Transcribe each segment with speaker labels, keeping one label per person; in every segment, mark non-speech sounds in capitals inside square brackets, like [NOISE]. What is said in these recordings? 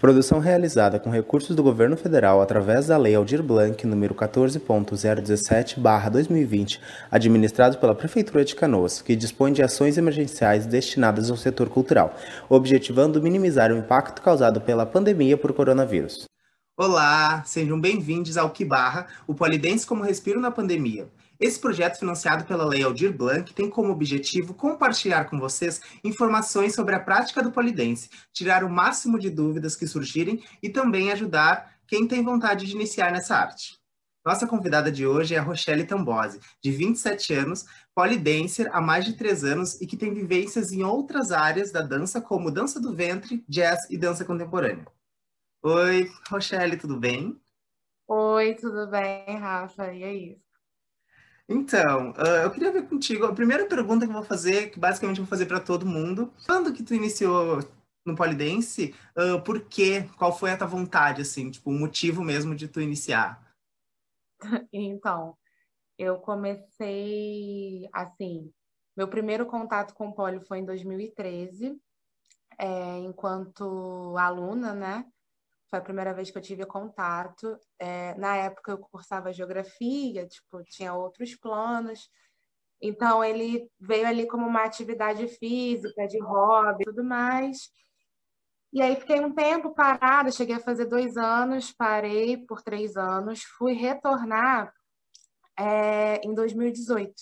Speaker 1: Produção realizada com recursos do governo federal através da Lei Aldir Blanc número 14.017/2020, administrado pela Prefeitura de Canoas, que dispõe de ações emergenciais destinadas ao setor cultural, objetivando minimizar o impacto causado pela pandemia por coronavírus.
Speaker 2: Olá, sejam bem-vindos ao Que Barra, o Polidense como Respiro na Pandemia. Esse projeto, financiado pela Lei Aldir Blanc, tem como objetivo compartilhar com vocês informações sobre a prática do polidense, tirar o máximo de dúvidas que surgirem e também ajudar quem tem vontade de iniciar nessa arte. Nossa convidada de hoje é a Rochelle Tambose, de 27 anos, polidancer há mais de 3 anos e que tem vivências em outras áreas da dança, como dança do ventre, jazz e dança contemporânea. Oi, Rochelle, tudo bem?
Speaker 3: Oi, tudo bem, Rafa? E aí?
Speaker 2: Então, uh, eu queria ver contigo. A primeira pergunta que eu vou fazer, que basicamente eu vou fazer para todo mundo. Quando que tu iniciou no polidense? Uh, por quê? Qual foi a tua vontade, assim? Tipo, o motivo mesmo de tu iniciar? [LAUGHS]
Speaker 3: Então, eu comecei, assim, meu primeiro contato com o poli foi em 2013, é, enquanto aluna, né? Foi a primeira vez que eu tive contato. É, na época eu cursava geografia, tipo, tinha outros planos. Então ele veio ali como uma atividade física, de hobby, tudo mais. E aí fiquei um tempo parada, cheguei a fazer dois anos, parei por três anos, fui retornar é, em 2018.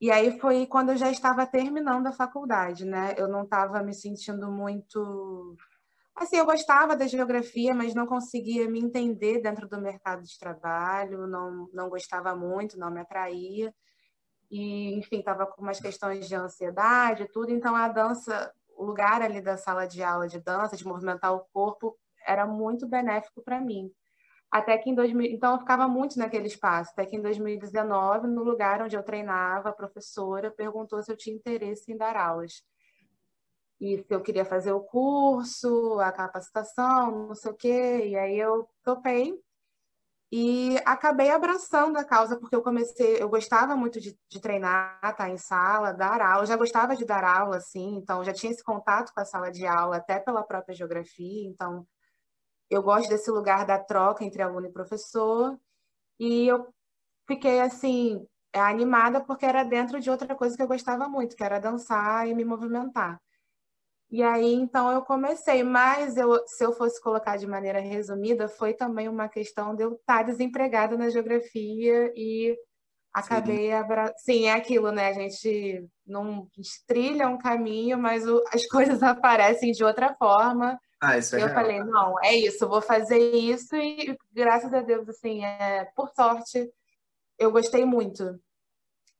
Speaker 3: E aí foi quando eu já estava terminando a faculdade, né? Eu não estava me sentindo muito Assim, eu gostava da geografia, mas não conseguia me entender dentro do mercado de trabalho, não, não gostava muito, não me atraía. E, enfim, estava com umas questões de ansiedade tudo. Então, a dança, o lugar ali da sala de aula de dança, de movimentar o corpo, era muito benéfico para mim. Até que em 2000, então eu ficava muito naquele espaço, até que em 2019, no lugar onde eu treinava, a professora perguntou se eu tinha interesse em dar aulas e se eu queria fazer o curso, a capacitação, não sei o quê. E aí eu topei e acabei abraçando a causa, porque eu comecei, eu gostava muito de, de treinar, estar tá, em sala, dar aula, eu já gostava de dar aula, assim, então já tinha esse contato com a sala de aula, até pela própria geografia, então eu gosto desse lugar da troca entre aluno e professor, e eu fiquei, assim, animada porque era dentro de outra coisa que eu gostava muito, que era dançar e me movimentar. E aí, então, eu comecei, mas eu, se eu fosse colocar de maneira resumida, foi também uma questão de eu estar desempregada na geografia e acabei Sim. Abra... Sim, é aquilo, né? A gente não a gente trilha um caminho, mas o... as [LAUGHS] coisas aparecem de outra forma.
Speaker 2: Ah, isso é
Speaker 3: eu
Speaker 2: real.
Speaker 3: falei, não, é isso, vou fazer isso e graças a Deus, assim, é... por sorte, eu gostei muito.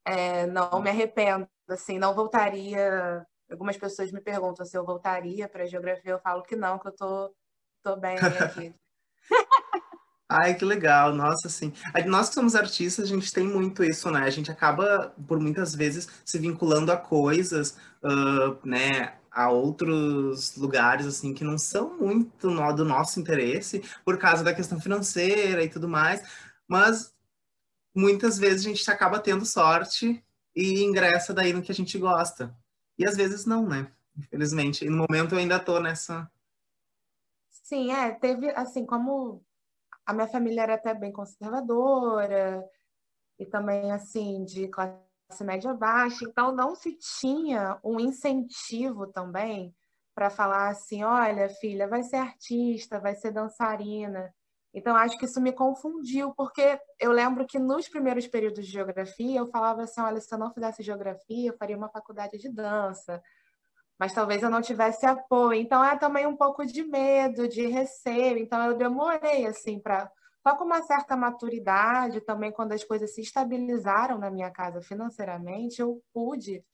Speaker 3: É, não me arrependo, assim, não voltaria Algumas pessoas me perguntam se eu voltaria para geografia, eu falo que não, que eu tô, tô bem aqui. [LAUGHS]
Speaker 2: Ai, que legal, nossa, sim. Nós que somos artistas, a gente tem muito isso, né? A gente acaba, por muitas vezes, se vinculando a coisas, uh, né? A outros lugares, assim, que não são muito do nosso interesse, por causa da questão financeira e tudo mais. Mas, muitas vezes, a gente acaba tendo sorte e ingressa daí no que a gente gosta. E às vezes não, né? Infelizmente. E no momento eu ainda tô nessa.
Speaker 3: Sim, é. Teve, assim, como a minha família era até bem conservadora e também, assim, de classe média baixa, então não se tinha um incentivo também para falar assim: olha, filha, vai ser artista, vai ser dançarina. Então, acho que isso me confundiu, porque eu lembro que nos primeiros períodos de geografia eu falava assim: olha, se eu não fizesse geografia, eu faria uma faculdade de dança, mas talvez eu não tivesse apoio. Então, é também um pouco de medo, de receio. Então, eu demorei, assim, para. Só com uma certa maturidade, também quando as coisas se estabilizaram na minha casa financeiramente, eu pude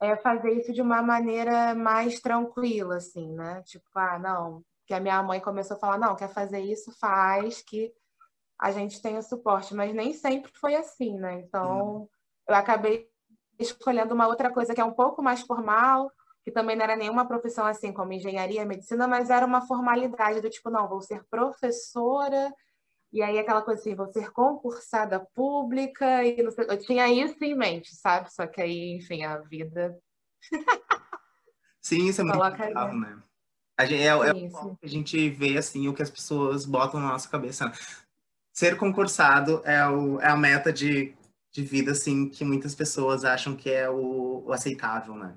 Speaker 3: é, fazer isso de uma maneira mais tranquila, assim, né? Tipo, ah, não, que a minha mãe começou a falar, não, quer fazer isso, faz, que a gente tenha suporte, mas nem sempre foi assim, né? Então, eu acabei escolhendo uma outra coisa que é um pouco mais formal, que também não era nenhuma profissão assim como engenharia, medicina, mas era uma formalidade do tipo, não, vou ser professora, e aí aquela coisa assim, vou ser concursada pública, e sei, eu tinha isso em mente, sabe? Só que aí, enfim, a vida.
Speaker 2: Sim, isso é muito né? A gente, é, é o que a gente vê, assim, o que as pessoas botam na nossa cabeça. Né? Ser concursado é, o, é a meta de, de vida, assim, que muitas pessoas acham que é o, o aceitável, né?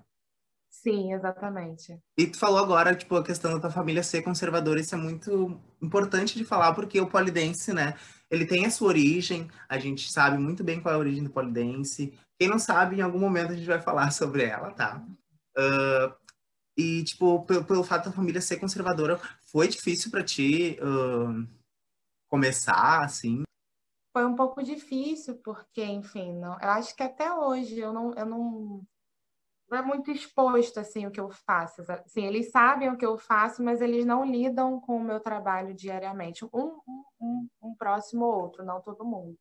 Speaker 3: Sim, exatamente.
Speaker 2: E tu falou agora, tipo, a questão da tua família ser conservadora, isso é muito importante de falar, porque o polidense, né, ele tem a sua origem, a gente sabe muito bem qual é a origem do polidense. Quem não sabe, em algum momento a gente vai falar [LAUGHS] sobre ela, tá? Uh, e, tipo, pelo, pelo fato da família ser conservadora, foi difícil para ti uh, começar, assim?
Speaker 3: Foi um pouco difícil, porque, enfim, não, eu acho que até hoje eu não, eu não não é muito exposto assim o que eu faço. Assim, eles sabem o que eu faço, mas eles não lidam com o meu trabalho diariamente. Um, um, um próximo ou outro, não todo mundo.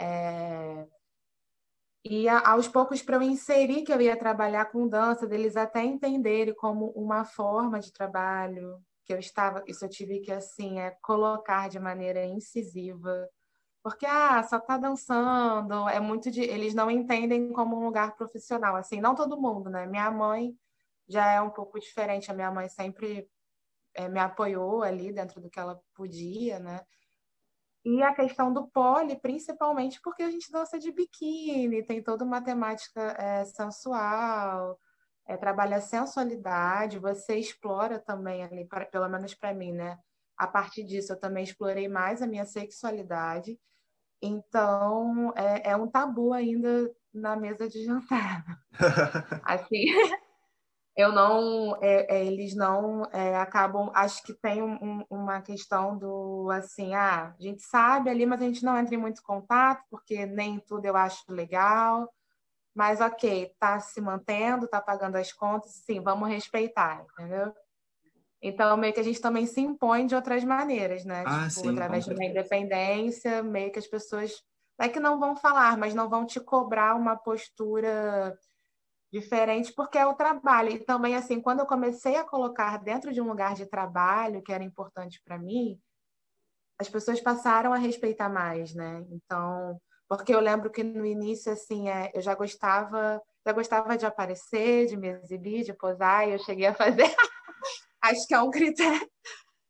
Speaker 3: É... E aos poucos, para eu inserir que eu ia trabalhar com dança, deles até entenderem como uma forma de trabalho, que eu estava, isso eu tive que assim é colocar de maneira incisiva porque, ah, só tá dançando, é muito de. Eles não entendem como um lugar profissional. Assim, não todo mundo, né? Minha mãe já é um pouco diferente. A minha mãe sempre é, me apoiou ali dentro do que ela podia, né? E a questão do pole, principalmente porque a gente dança de biquíni, tem toda uma temática é, sensual, é, trabalha a sensualidade, você explora também ali, pra, pelo menos para mim, né? A partir disso, eu também explorei mais a minha sexualidade então, é, é um tabu ainda na mesa de jantar. [LAUGHS] assim, eu não, é, é, eles não é, acabam, acho que tem um, uma questão do assim, ah, a gente sabe ali, mas a gente não entra em muito contato, porque nem tudo eu acho legal, mas ok, tá se mantendo, tá pagando as contas, sim, vamos respeitar, entendeu? Então, meio que a gente também se impõe de outras maneiras, né?
Speaker 2: Ah,
Speaker 3: tipo,
Speaker 2: sim,
Speaker 3: através de uma independência, meio que as pessoas é que não vão falar, mas não vão te cobrar uma postura diferente, porque é o trabalho. E também, assim, quando eu comecei a colocar dentro de um lugar de trabalho que era importante para mim, as pessoas passaram a respeitar mais, né? Então, porque eu lembro que no início, assim, é, eu já gostava, já gostava de aparecer, de me exibir, de posar, e eu cheguei a fazer [LAUGHS] acho que é um critério,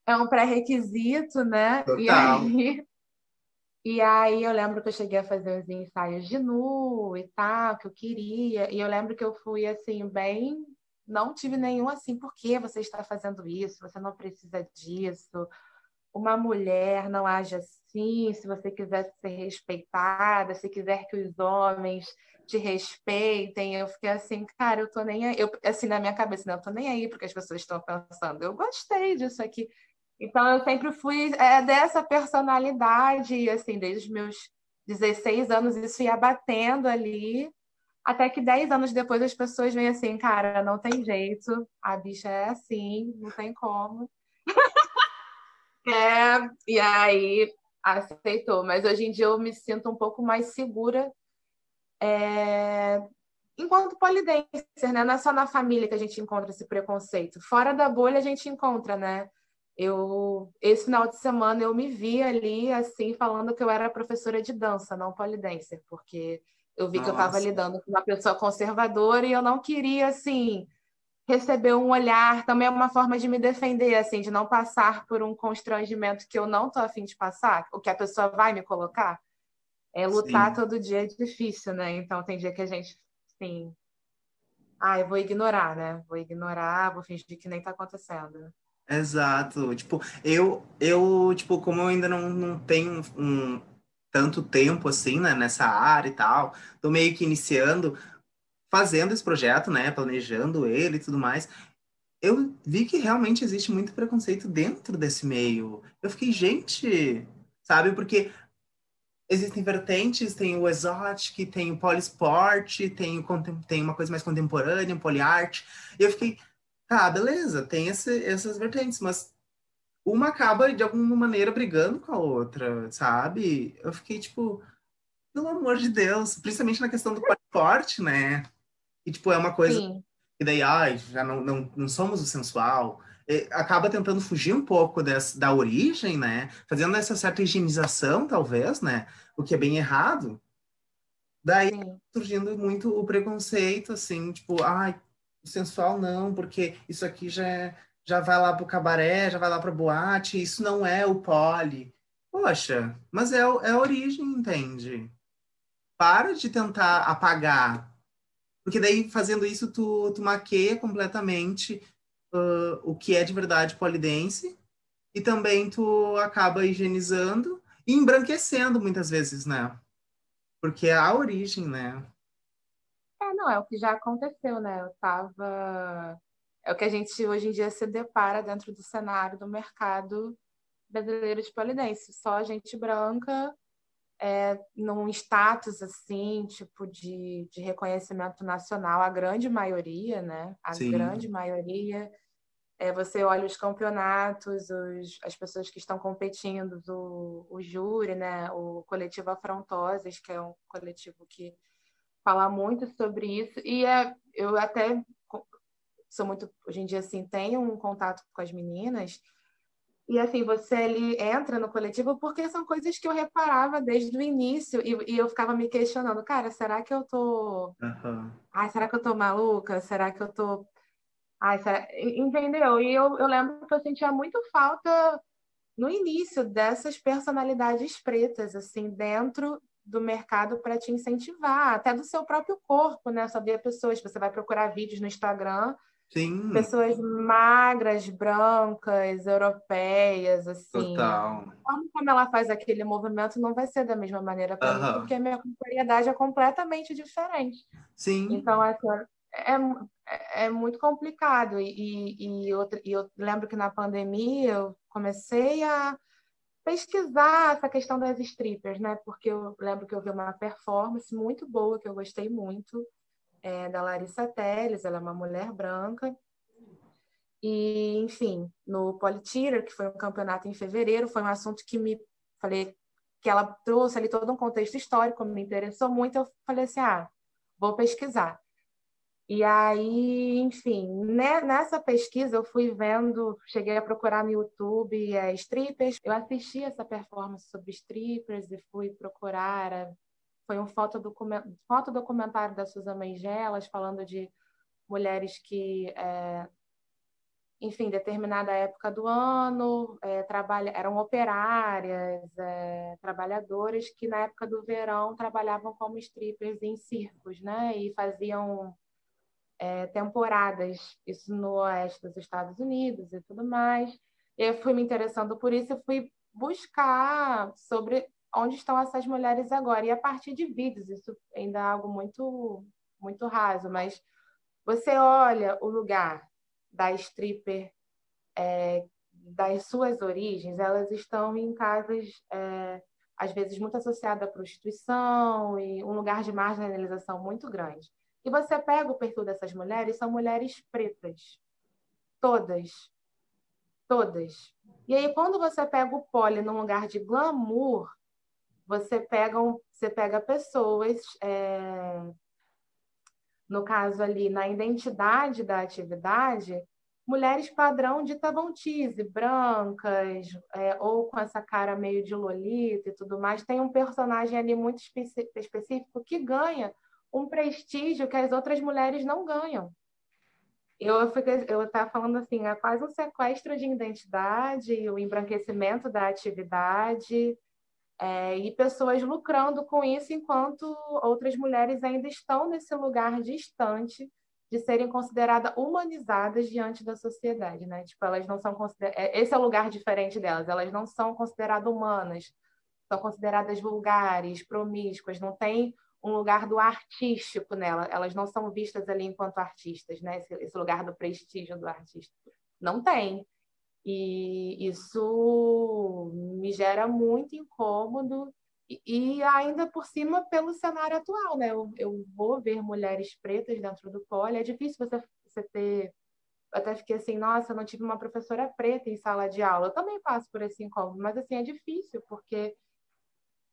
Speaker 3: é um pré-requisito, né?
Speaker 2: Total.
Speaker 3: E aí, e aí eu lembro que eu cheguei a fazer uns ensaios de nu e tal, que eu queria. E eu lembro que eu fui assim, bem. Não tive nenhum assim, por que você está fazendo isso? Você não precisa disso. Uma mulher não age assim, se você quiser ser respeitada, se quiser que os homens te respeitem. Eu fiquei assim, cara, eu tô nem aí. Eu, assim, na minha cabeça, não, eu tô nem aí porque as pessoas estão pensando. Eu gostei disso aqui. Então, eu sempre fui é, dessa personalidade, assim, desde os meus 16 anos, isso ia batendo ali. Até que 10 anos depois as pessoas vêm assim, cara, não tem jeito, a bicha é assim, não tem como. [LAUGHS] é, e aí aceitou. Mas hoje em dia eu me sinto um pouco mais segura é... Enquanto polidenser, né? Não é só na família que a gente encontra esse preconceito. Fora da bolha a gente encontra, né? Eu, esse final de semana eu me vi ali, assim, falando que eu era professora de dança, não polidenser, porque eu vi Nossa. que eu estava lidando com uma pessoa conservadora e eu não queria, assim, receber um olhar. Também é uma forma de me defender, assim, de não passar por um constrangimento que eu não tô afim de passar, o que a pessoa vai me colocar. É, lutar Sim. todo dia é difícil, né? Então tem dia que a gente, sim. Ah, eu vou ignorar, né? Vou ignorar, vou fingir que nem tá acontecendo.
Speaker 2: Exato. Tipo, eu, eu tipo, como eu ainda não, não tenho um, tanto tempo assim, né, nessa área e tal, tô meio que iniciando, fazendo esse projeto, né, planejando ele e tudo mais, eu vi que realmente existe muito preconceito dentro desse meio. Eu fiquei, gente, sabe? Porque existem vertentes, tem o exotic, tem o polisport, tem, tem uma coisa mais contemporânea, poliarte. E eu fiquei, tá, beleza, tem esse, essas vertentes, mas uma acaba de alguma maneira brigando com a outra, sabe? Eu fiquei tipo, pelo amor de Deus, principalmente na questão do polisport, né? E tipo, é uma coisa Sim. que daí, ai, já não, não, não somos o sensual acaba tentando fugir um pouco dessa, da origem, né? Fazendo essa certa higienização, talvez, né? O que é bem errado. Daí Sim. surgindo muito o preconceito, assim, tipo, ai, sensual não, porque isso aqui já é, já vai lá pro cabaré, já vai lá pra boate, isso não é o pole. Poxa, mas é, é a origem, entende? Para de tentar apagar. Porque daí, fazendo isso, tu, tu maqueia completamente uh, o que é de verdade polidense e também tu acaba higienizando e embranquecendo muitas vezes, né? Porque é a origem, né?
Speaker 3: É, não, é o que já aconteceu, né? Eu tava. É o que a gente hoje em dia se depara dentro do cenário do mercado brasileiro de polidense. Só gente branca, é, num status assim, tipo de, de reconhecimento nacional, a grande maioria, né? A Sim. grande maioria é, você olha os campeonatos, os, as pessoas que estão competindo, o, o júri, né? o coletivo Afrontosas, que é um coletivo que fala muito sobre isso. E é, eu até sou muito, hoje em dia, assim, tenho um contato com as meninas. E assim, você ali entra no coletivo porque são coisas que eu reparava desde o início e, e eu ficava me questionando, cara, será que eu tô. Uhum. Ai, será que eu tô maluca? Será que eu tô Ai, entendeu? E eu, eu lembro que eu sentia muito falta no início dessas personalidades pretas, assim, dentro do mercado para te incentivar, até do seu próprio corpo, né? Sabia pessoas, você vai procurar vídeos no Instagram,
Speaker 2: Sim.
Speaker 3: pessoas magras, brancas, europeias, assim.
Speaker 2: Total.
Speaker 3: Como ela faz aquele movimento não vai ser da mesma maneira para mim, porque a minha corporeidade é completamente diferente.
Speaker 2: Sim.
Speaker 3: Então, assim, é, é, é muito complicado. E, e, e, outra, e eu lembro que na pandemia eu comecei a pesquisar essa questão das strippers, né? Porque eu lembro que eu vi uma performance muito boa, que eu gostei muito, é, da Larissa Teles, ela é uma mulher branca. E, enfim, no Politierer, que foi um campeonato em fevereiro, foi um assunto que me falei que ela trouxe ali todo um contexto histórico, me interessou muito. Eu falei assim: ah, vou pesquisar. E aí, enfim, né, nessa pesquisa eu fui vendo, cheguei a procurar no YouTube é, strippers, eu assisti essa performance sobre strippers e fui procurar, é, foi um fotodocumentário da Susan Mengelas falando de mulheres que, é, enfim, determinada época do ano, é, trabalha, eram operárias, é, trabalhadoras que na época do verão trabalhavam como strippers em circos, né, e faziam é, temporadas, isso no oeste dos Estados Unidos e tudo mais. Eu fui me interessando por isso, eu fui buscar sobre onde estão essas mulheres agora. E a partir de vídeos, isso ainda é algo muito, muito raso, mas você olha o lugar da stripper, é, das suas origens, elas estão em casas, é, às vezes, muito associadas à prostituição e um lugar de marginalização muito grande. E você pega o perfil dessas mulheres, são mulheres pretas. Todas. Todas. E aí, quando você pega o pole num lugar de glamour, você pega, um, você pega pessoas, é, no caso ali, na identidade da atividade, mulheres padrão de Tavontize, brancas, é, ou com essa cara meio de Lolita e tudo mais. Tem um personagem ali muito específico que ganha um prestígio que as outras mulheres não ganham. Eu eu estava falando assim, é quase um sequestro de identidade, o embranquecimento da atividade é, e pessoas lucrando com isso, enquanto outras mulheres ainda estão nesse lugar distante de serem consideradas humanizadas diante da sociedade, né? Tipo, elas não são consideradas. É, esse é o lugar diferente delas. Elas não são consideradas humanas, são consideradas vulgares, promíscuas, não tem um lugar do artístico nela. Elas não são vistas ali enquanto artistas, né? Esse, esse, lugar do prestígio do artista. Não tem. E isso me gera muito incômodo e, ainda por cima pelo cenário atual, né? Eu, eu, vou ver mulheres pretas dentro do pole. É difícil você, você ter eu até fiquei assim, nossa, eu não tive uma professora preta em sala de aula. Eu também passo por esse incômodo, mas assim, é difícil, porque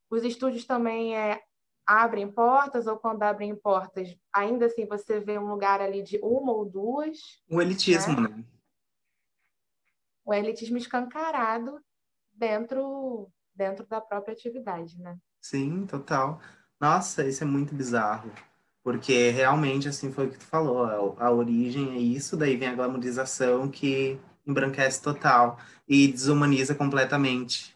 Speaker 3: os estúdios também é, abrem portas ou quando abrem portas, ainda assim você vê um lugar ali de uma ou duas.
Speaker 2: O elitismo, né? né?
Speaker 3: O elitismo escancarado dentro dentro da própria atividade, né?
Speaker 2: Sim, total. Nossa, isso é muito bizarro. Porque realmente, assim, foi o que tu falou, a, a origem é isso, daí vem a glamorização que embranquece total e desumaniza completamente.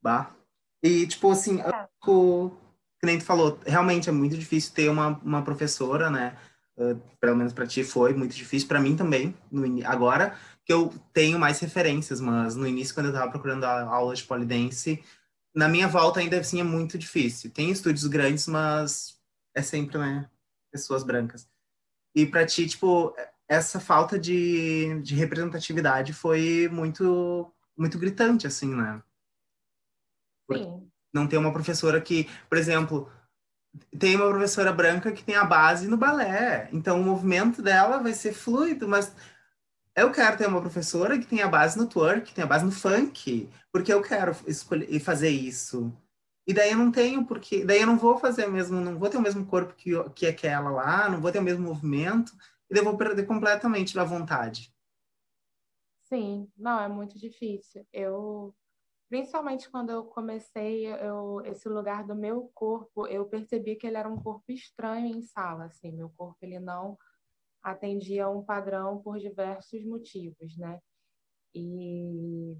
Speaker 2: Bah. E, tipo, assim, é. o, que nem tu falou, realmente é muito difícil ter uma, uma professora, né? Uh, pelo menos para ti foi muito difícil, para mim também. No, agora que eu tenho mais referências, mas no início, quando eu estava procurando aulas de polidense, na minha volta ainda assim é muito difícil. Tem estúdios grandes, mas é sempre, né, pessoas brancas. E para ti, tipo, essa falta de, de representatividade foi muito muito gritante, assim, né?
Speaker 3: Sim.
Speaker 2: Não ter uma professora que, por exemplo, tem uma professora branca que tem a base no balé, então o movimento dela vai ser fluido, mas eu quero ter uma professora que tenha base no twerk, que tenha base no funk, porque eu quero escolher e fazer isso. E daí eu não tenho, porque daí eu não vou fazer mesmo, não vou ter o mesmo corpo que, que aquela lá, não vou ter o mesmo movimento, e daí eu vou perder completamente da vontade.
Speaker 3: Sim, não, é muito difícil. Eu, principalmente quando eu comecei, eu, esse lugar do meu corpo, eu percebi que ele era um corpo estranho em sala, assim, meu corpo ele não atendia a um padrão por diversos motivos, né? E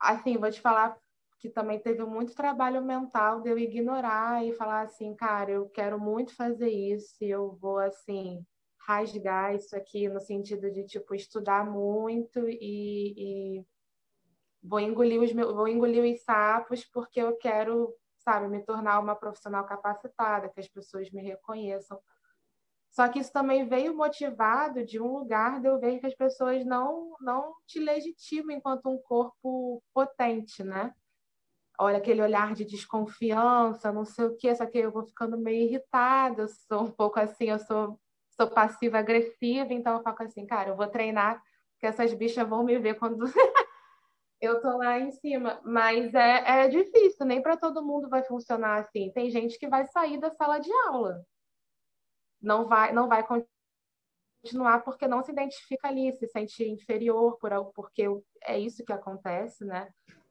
Speaker 3: assim, vou te falar que também teve muito trabalho mental de eu ignorar e falar assim, cara, eu quero muito fazer isso, e eu vou assim rasgar isso aqui no sentido de tipo estudar muito e, e vou engolir os meus, vou engolir os sapos porque eu quero, sabe, me tornar uma profissional capacitada, que as pessoas me reconheçam. Só que isso também veio motivado de um lugar de eu ver que as pessoas não, não te legitimam enquanto um corpo potente, né? Olha, aquele olhar de desconfiança, não sei o quê, só que eu vou ficando meio irritada, eu sou um pouco assim, eu sou, sou passiva-agressiva, então eu falo assim, cara, eu vou treinar, que essas bichas vão me ver quando eu tô lá em cima. Mas é, é difícil, nem para todo mundo vai funcionar assim. Tem gente que vai sair da sala de aula não vai, não vai continuar porque não se identifica ali, se sente inferior por algo, porque é isso que acontece, né?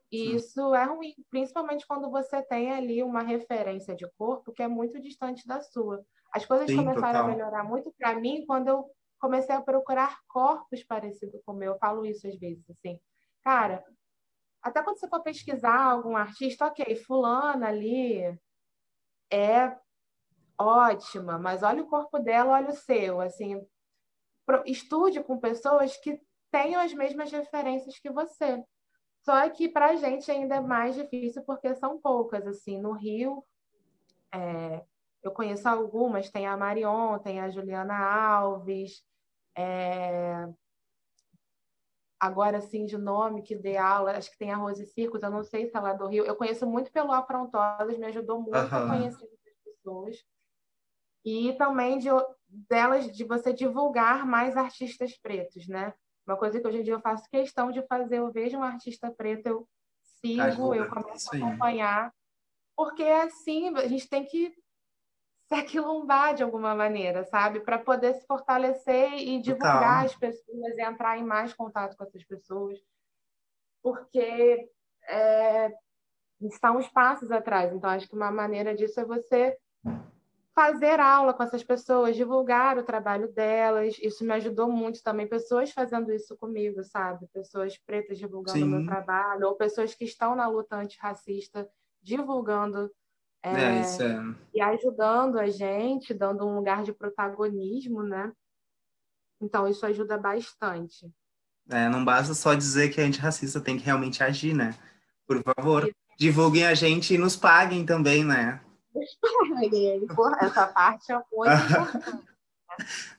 Speaker 3: E Sim. isso é ruim, principalmente quando você tem ali uma referência de corpo que é muito distante da sua. As coisas Sim, começaram total. a melhorar muito para mim quando eu comecei a procurar corpos parecidos com o meu. Eu falo isso às vezes, assim. Cara, até quando você for pesquisar algum artista, ok, fulana ali é ótima, mas olha o corpo dela, olha o seu, assim, estude com pessoas que tenham as mesmas referências que você. Só que para a gente ainda é mais difícil porque são poucas, assim, no Rio, é, eu conheço algumas, tem a Marion, tem a Juliana Alves, é, agora assim de nome que dê aula, acho que tem a Rose Circos, eu não sei se ela é do Rio, eu conheço muito pelo Afrontosas, me ajudou muito uhum. a conhecer essas pessoas e também de delas de você divulgar mais artistas pretos, né? Uma coisa que hoje em dia eu faço questão de fazer, eu vejo um artista preto, eu sigo, Ajuda, eu começo a acompanhar, porque assim a gente tem que se aquilombar de alguma maneira, sabe? Para poder se fortalecer e divulgar as pessoas e entrar em mais contato com essas pessoas. Porque é, estão uns passos atrás. Então, acho que uma maneira disso é você fazer aula com essas pessoas, divulgar o trabalho delas. Isso me ajudou muito também. Pessoas fazendo isso comigo, sabe? Pessoas pretas divulgando o meu trabalho, ou pessoas que estão na luta antirracista divulgando é, é, é... e ajudando a gente, dando um lugar de protagonismo, né? Então, isso ajuda bastante.
Speaker 2: É, não basta só dizer que é antirracista, tem que realmente agir, né? Por favor, divulguem a gente e nos paguem também, né?
Speaker 3: essa parte é muito [LAUGHS] importante.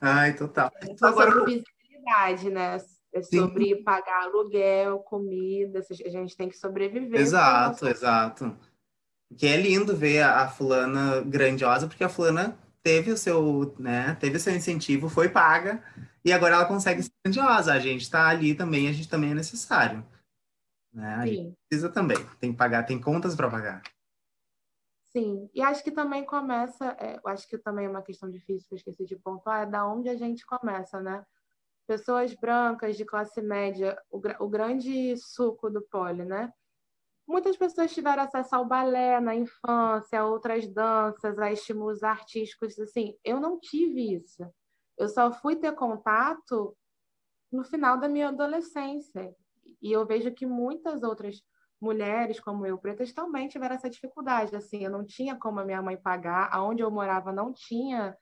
Speaker 2: Ai, total. É
Speaker 3: Agora, sobre visibilidade, né? É sobre Sim. pagar aluguel, comida, a gente tem que sobreviver.
Speaker 2: Exato, exato. Que é lindo ver a, a, fulana grandiosa, porque a fulana teve o seu, né, teve o seu incentivo, foi paga, e agora ela consegue ser grandiosa. A gente está ali também, a gente também é necessário. Né? A Sim. gente precisa também, tem que pagar, tem contas para pagar.
Speaker 3: Sim, e acho que também começa, é, acho que também é uma questão difícil que eu esqueci de pontuar, é da onde a gente começa, né? Pessoas brancas de classe média, o, o grande suco do poli, né? Muitas pessoas tiveram acesso ao balé na infância, a outras danças, a estímulos artísticos, assim, eu não tive isso. Eu só fui ter contato no final da minha adolescência. E eu vejo que muitas outras mulheres como eu, pretas, também tiveram essa dificuldade. Assim, eu não tinha como a minha mãe pagar, aonde eu morava não tinha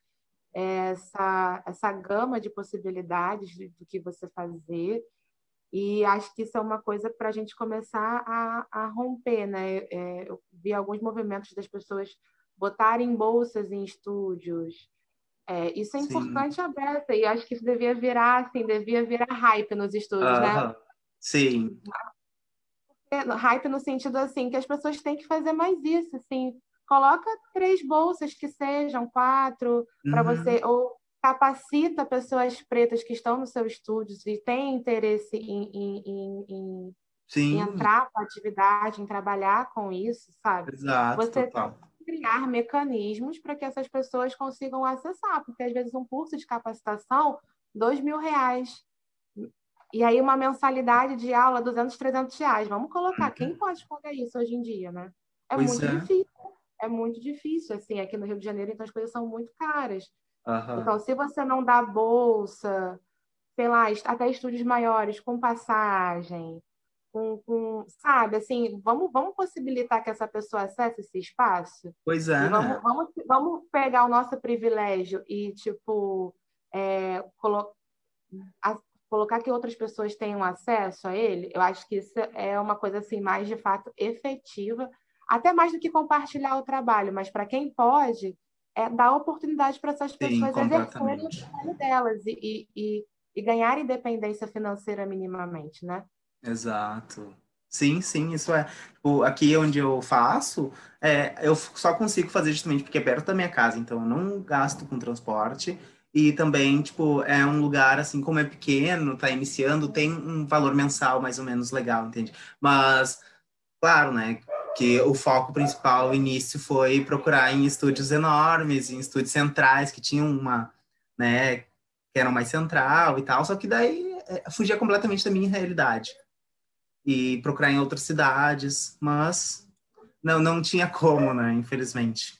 Speaker 3: essa, essa gama de possibilidades do que você fazer. E acho que isso é uma coisa para a gente começar a, a romper, né? É, eu vi alguns movimentos das pessoas botarem bolsas em estúdios. É, isso é Sim. importante aberta e acho que isso devia virar assim, devia virar hype nos estúdios, uh -huh. né?
Speaker 2: Sim.
Speaker 3: Hype no sentido assim que as pessoas têm que fazer mais isso, assim, coloca três bolsas que sejam quatro uhum. para você ou capacita pessoas pretas que estão no seu estúdio e têm interesse em, em, em, em entrar com a atividade, em trabalhar com isso, sabe?
Speaker 2: Exato,
Speaker 3: você
Speaker 2: total.
Speaker 3: criar mecanismos para que essas pessoas consigam acessar, porque às vezes um curso de capacitação, dois mil reais. E aí uma mensalidade de aula, 200, 300 reais. Vamos colocar, quem uhum. pode pagar isso hoje em dia, né? É pois muito é. difícil. É muito difícil, assim, aqui no Rio de Janeiro, então as coisas são muito caras.
Speaker 2: Uhum.
Speaker 3: Então, se você não dá bolsa, sei lá, até estúdios maiores, com passagem, com, com, sabe, assim, vamos, vamos possibilitar que essa pessoa acesse esse espaço?
Speaker 2: Pois é.
Speaker 3: Vamos, vamos, vamos, pegar o nosso privilégio e, tipo, é, colo a, colocar que outras pessoas tenham acesso a ele. Eu acho que isso é uma coisa, assim, mais de fato efetiva, até mais do que compartilhar o trabalho, mas para quem pode, é dar oportunidade para essas pessoas Sim, exercerem o trabalho delas e, e, e ganhar independência financeira minimamente, né?
Speaker 2: Exato. Sim, sim, isso é. Tipo, aqui onde eu faço, é, eu só consigo fazer justamente porque é perto da minha casa, então eu não gasto com transporte. E também, tipo, é um lugar, assim, como é pequeno, tá iniciando, tem um valor mensal mais ou menos legal, entende? Mas, claro, né, que o foco principal, o início, foi procurar em estúdios enormes, em estúdios centrais, que tinham uma, né, que eram mais central e tal, só que daí é, fugia completamente da minha realidade. E procurar em outras cidades, mas não, não tinha como, né, infelizmente.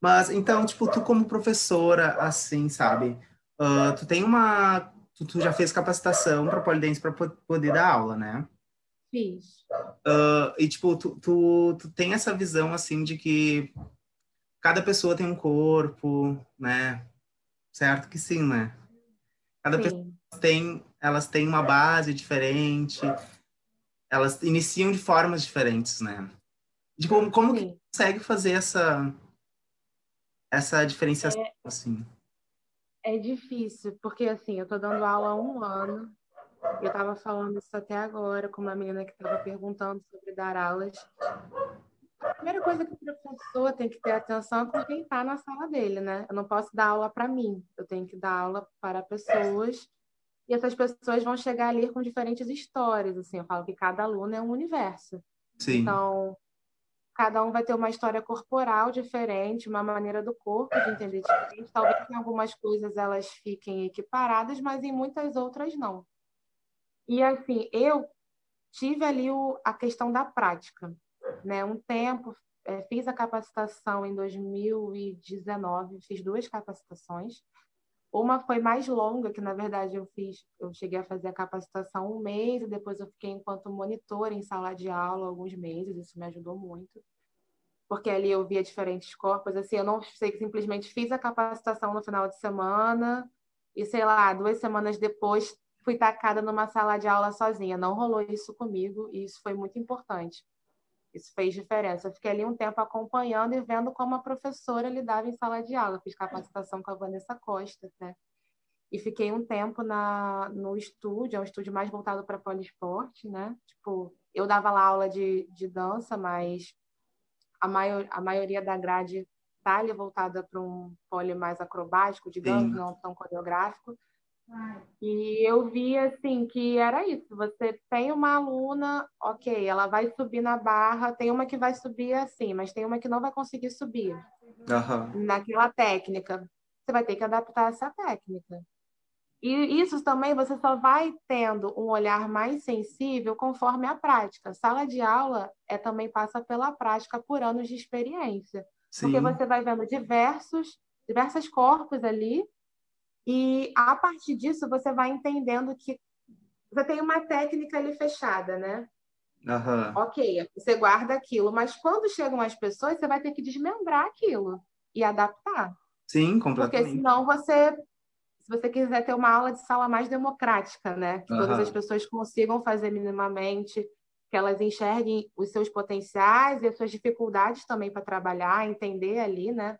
Speaker 2: Mas, então, tipo, tu como professora, assim, sabe, uh, tu tem uma... Tu, tu já fez capacitação para polidense para poder dar aula, né?
Speaker 3: Fiz.
Speaker 2: Uh, e, tipo, tu, tu, tu tem essa visão, assim, de que cada pessoa tem um corpo, né? Certo que sim, né? Cada sim. pessoa tem, elas têm uma base diferente, elas iniciam de formas diferentes, né? De como, como que consegue fazer essa essa diferenciação, é, assim?
Speaker 3: É difícil, porque assim, eu tô dando aula há um ano eu estava falando isso até agora com uma menina que estava perguntando sobre dar aulas. A primeira coisa que o professor tem que ter atenção é com quem está na sala dele, né? Eu não posso dar aula para mim, eu tenho que dar aula para pessoas e essas pessoas vão chegar ali com diferentes histórias. Assim, eu falo que cada aluno é um universo.
Speaker 2: Sim.
Speaker 3: Então, cada um vai ter uma história corporal diferente, uma maneira do corpo de entender diferente. Talvez em algumas coisas elas fiquem equiparadas, mas em muitas outras não. E assim, eu tive ali o, a questão da prática, né? Um tempo é, fiz a capacitação em 2019, fiz duas capacitações. Uma foi mais longa, que na verdade eu fiz, eu cheguei a fazer a capacitação um mês, e depois eu fiquei enquanto monitor em sala de aula alguns meses, isso me ajudou muito. Porque ali eu via diferentes corpos, assim, eu não sei que simplesmente fiz a capacitação no final de semana e sei lá, duas semanas depois fui tacada numa sala de aula sozinha. Não rolou isso comigo e isso foi muito importante. Isso fez diferença. Eu fiquei ali um tempo acompanhando e vendo como a professora lidava em sala de aula. Fiz capacitação com a Vanessa Costa, né? E fiquei um tempo na, no estúdio, é um estúdio mais voltado para poliesporte, né? Tipo, eu dava lá aula de, de dança, mas a, maior, a maioria da grade está ali voltada para um pole mais acrobático, digamos, Sim. não tão coreográfico. E eu vi assim que era isso. Você tem uma aluna, ok, ela vai subir na barra, tem uma que vai subir assim, mas tem uma que não vai conseguir subir
Speaker 2: uhum.
Speaker 3: naquela técnica. Você vai ter que adaptar essa técnica. E isso também você só vai tendo um olhar mais sensível conforme a prática. Sala de aula é também passa pela prática por anos de experiência. Sim. Porque você vai vendo diversos, diversos corpos ali E a partir disso, você vai entendendo que você tem uma técnica ali fechada, né?
Speaker 2: Uhum.
Speaker 3: Ok, você guarda aquilo, mas quando chegam as pessoas, você vai ter que desmembrar aquilo e adaptar.
Speaker 2: Sim, completamente.
Speaker 3: Porque senão você, se você quiser ter uma aula de sala mais democrática, né? Que uhum. todas as pessoas consigam fazer minimamente, que elas enxerguem os seus potenciais e as suas dificuldades também para trabalhar, entender ali, né?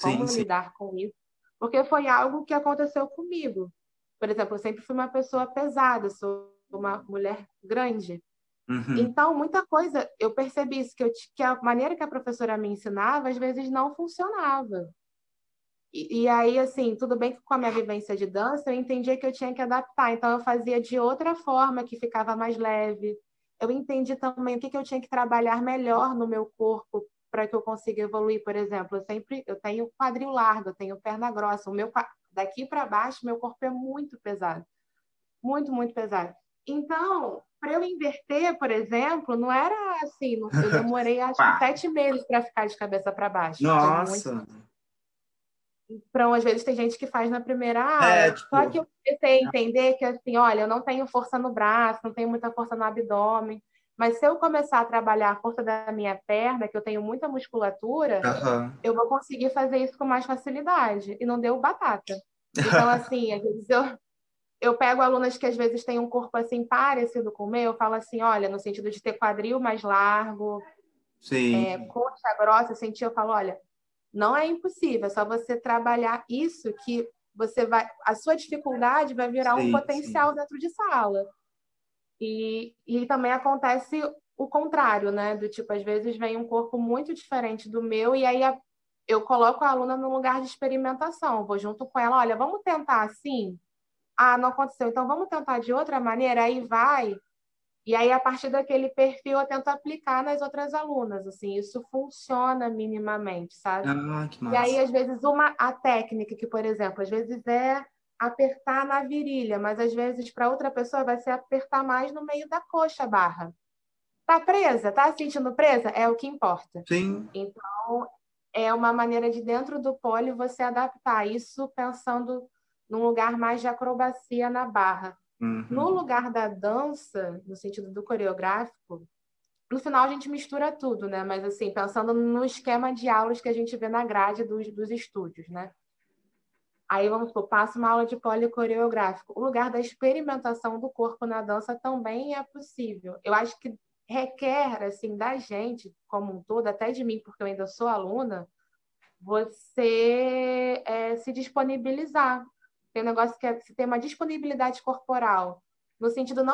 Speaker 3: Como sim, lidar sim. com isso. Porque foi algo que aconteceu comigo. Por exemplo, eu sempre fui uma pessoa pesada, sou uma mulher grande. Uhum. Então, muita coisa, eu percebi isso, que, eu, que a maneira que a professora me ensinava, às vezes não funcionava. E, e, aí, assim, tudo bem que com a minha vivência de dança, eu entendia que eu tinha que adaptar. Então, eu fazia de outra forma, que ficava mais leve. Eu entendi também o que, que eu tinha que trabalhar melhor no meu corpo para que eu consiga evoluir. Por exemplo, eu sempre eu tenho quadril largo, eu tenho perna grossa. O meu daqui para baixo, meu corpo é muito pesado. Muito, muito pesado. Então, para eu inverter, por exemplo, não era assim. Eu demorei acho que [LAUGHS] sete meses para ficar de cabeça para baixo.
Speaker 2: Nossa!
Speaker 3: Muito... Então, às vezes tem gente que faz na primeira aula. É, tipo... Só que eu comecei a entender que, assim, olha, eu não tenho força no braço, não tenho muita força no abdômen. Mas se eu começar a trabalhar a força da minha perna, que eu tenho muita musculatura, uhum. eu vou conseguir fazer isso com mais facilidade. E não deu batata. Então, [LAUGHS] assim, às vezes eu, eu pego alunas que às vezes têm um corpo assim parecido com o meu, eu falo assim, olha, no sentido de ter quadril mais largo, é, coxa grossa, sentir, eu falo, olha, não é impossível, é só você trabalhar isso que você vai, a sua dificuldade vai virar sim, um potencial sim. dentro de sala. E, e também acontece o contrário, né? Do tipo, às vezes vem um corpo muito diferente do meu e aí a, eu coloco a aluna no lugar de experimentação, vou junto com ela, olha, vamos tentar assim? Ah, não aconteceu, então vamos tentar de outra maneira, aí vai. E aí, a partir daquele perfil, eu tento aplicar nas outras alunas, assim, isso funciona minimamente, sabe?
Speaker 2: Ah, que massa.
Speaker 3: E aí, às vezes, uma, a técnica, que, por exemplo, às vezes é apertar na virilha, mas às vezes para outra pessoa vai ser apertar mais no meio da coxa barra. Tá presa? Tá sentindo presa? É o que importa.
Speaker 2: Sim.
Speaker 3: Então, é uma maneira de dentro do pole você adaptar isso pensando num lugar mais de acrobacia na barra. Uhum. No lugar da dança, no sentido do coreográfico, no final a gente mistura tudo, né? Mas assim, pensando no esquema de aulas que a gente vê na grade dos, dos estúdios, né? Aí vamos supor, passa uma aula de policoreográfico. O lugar da experimentação do corpo na dança também é possível. Eu acho que requer, assim, da gente como um todo, até de mim, porque eu ainda sou aluna, você é, se disponibilizar. Tem um negócio que é, você tem uma disponibilidade corporal, no sentido não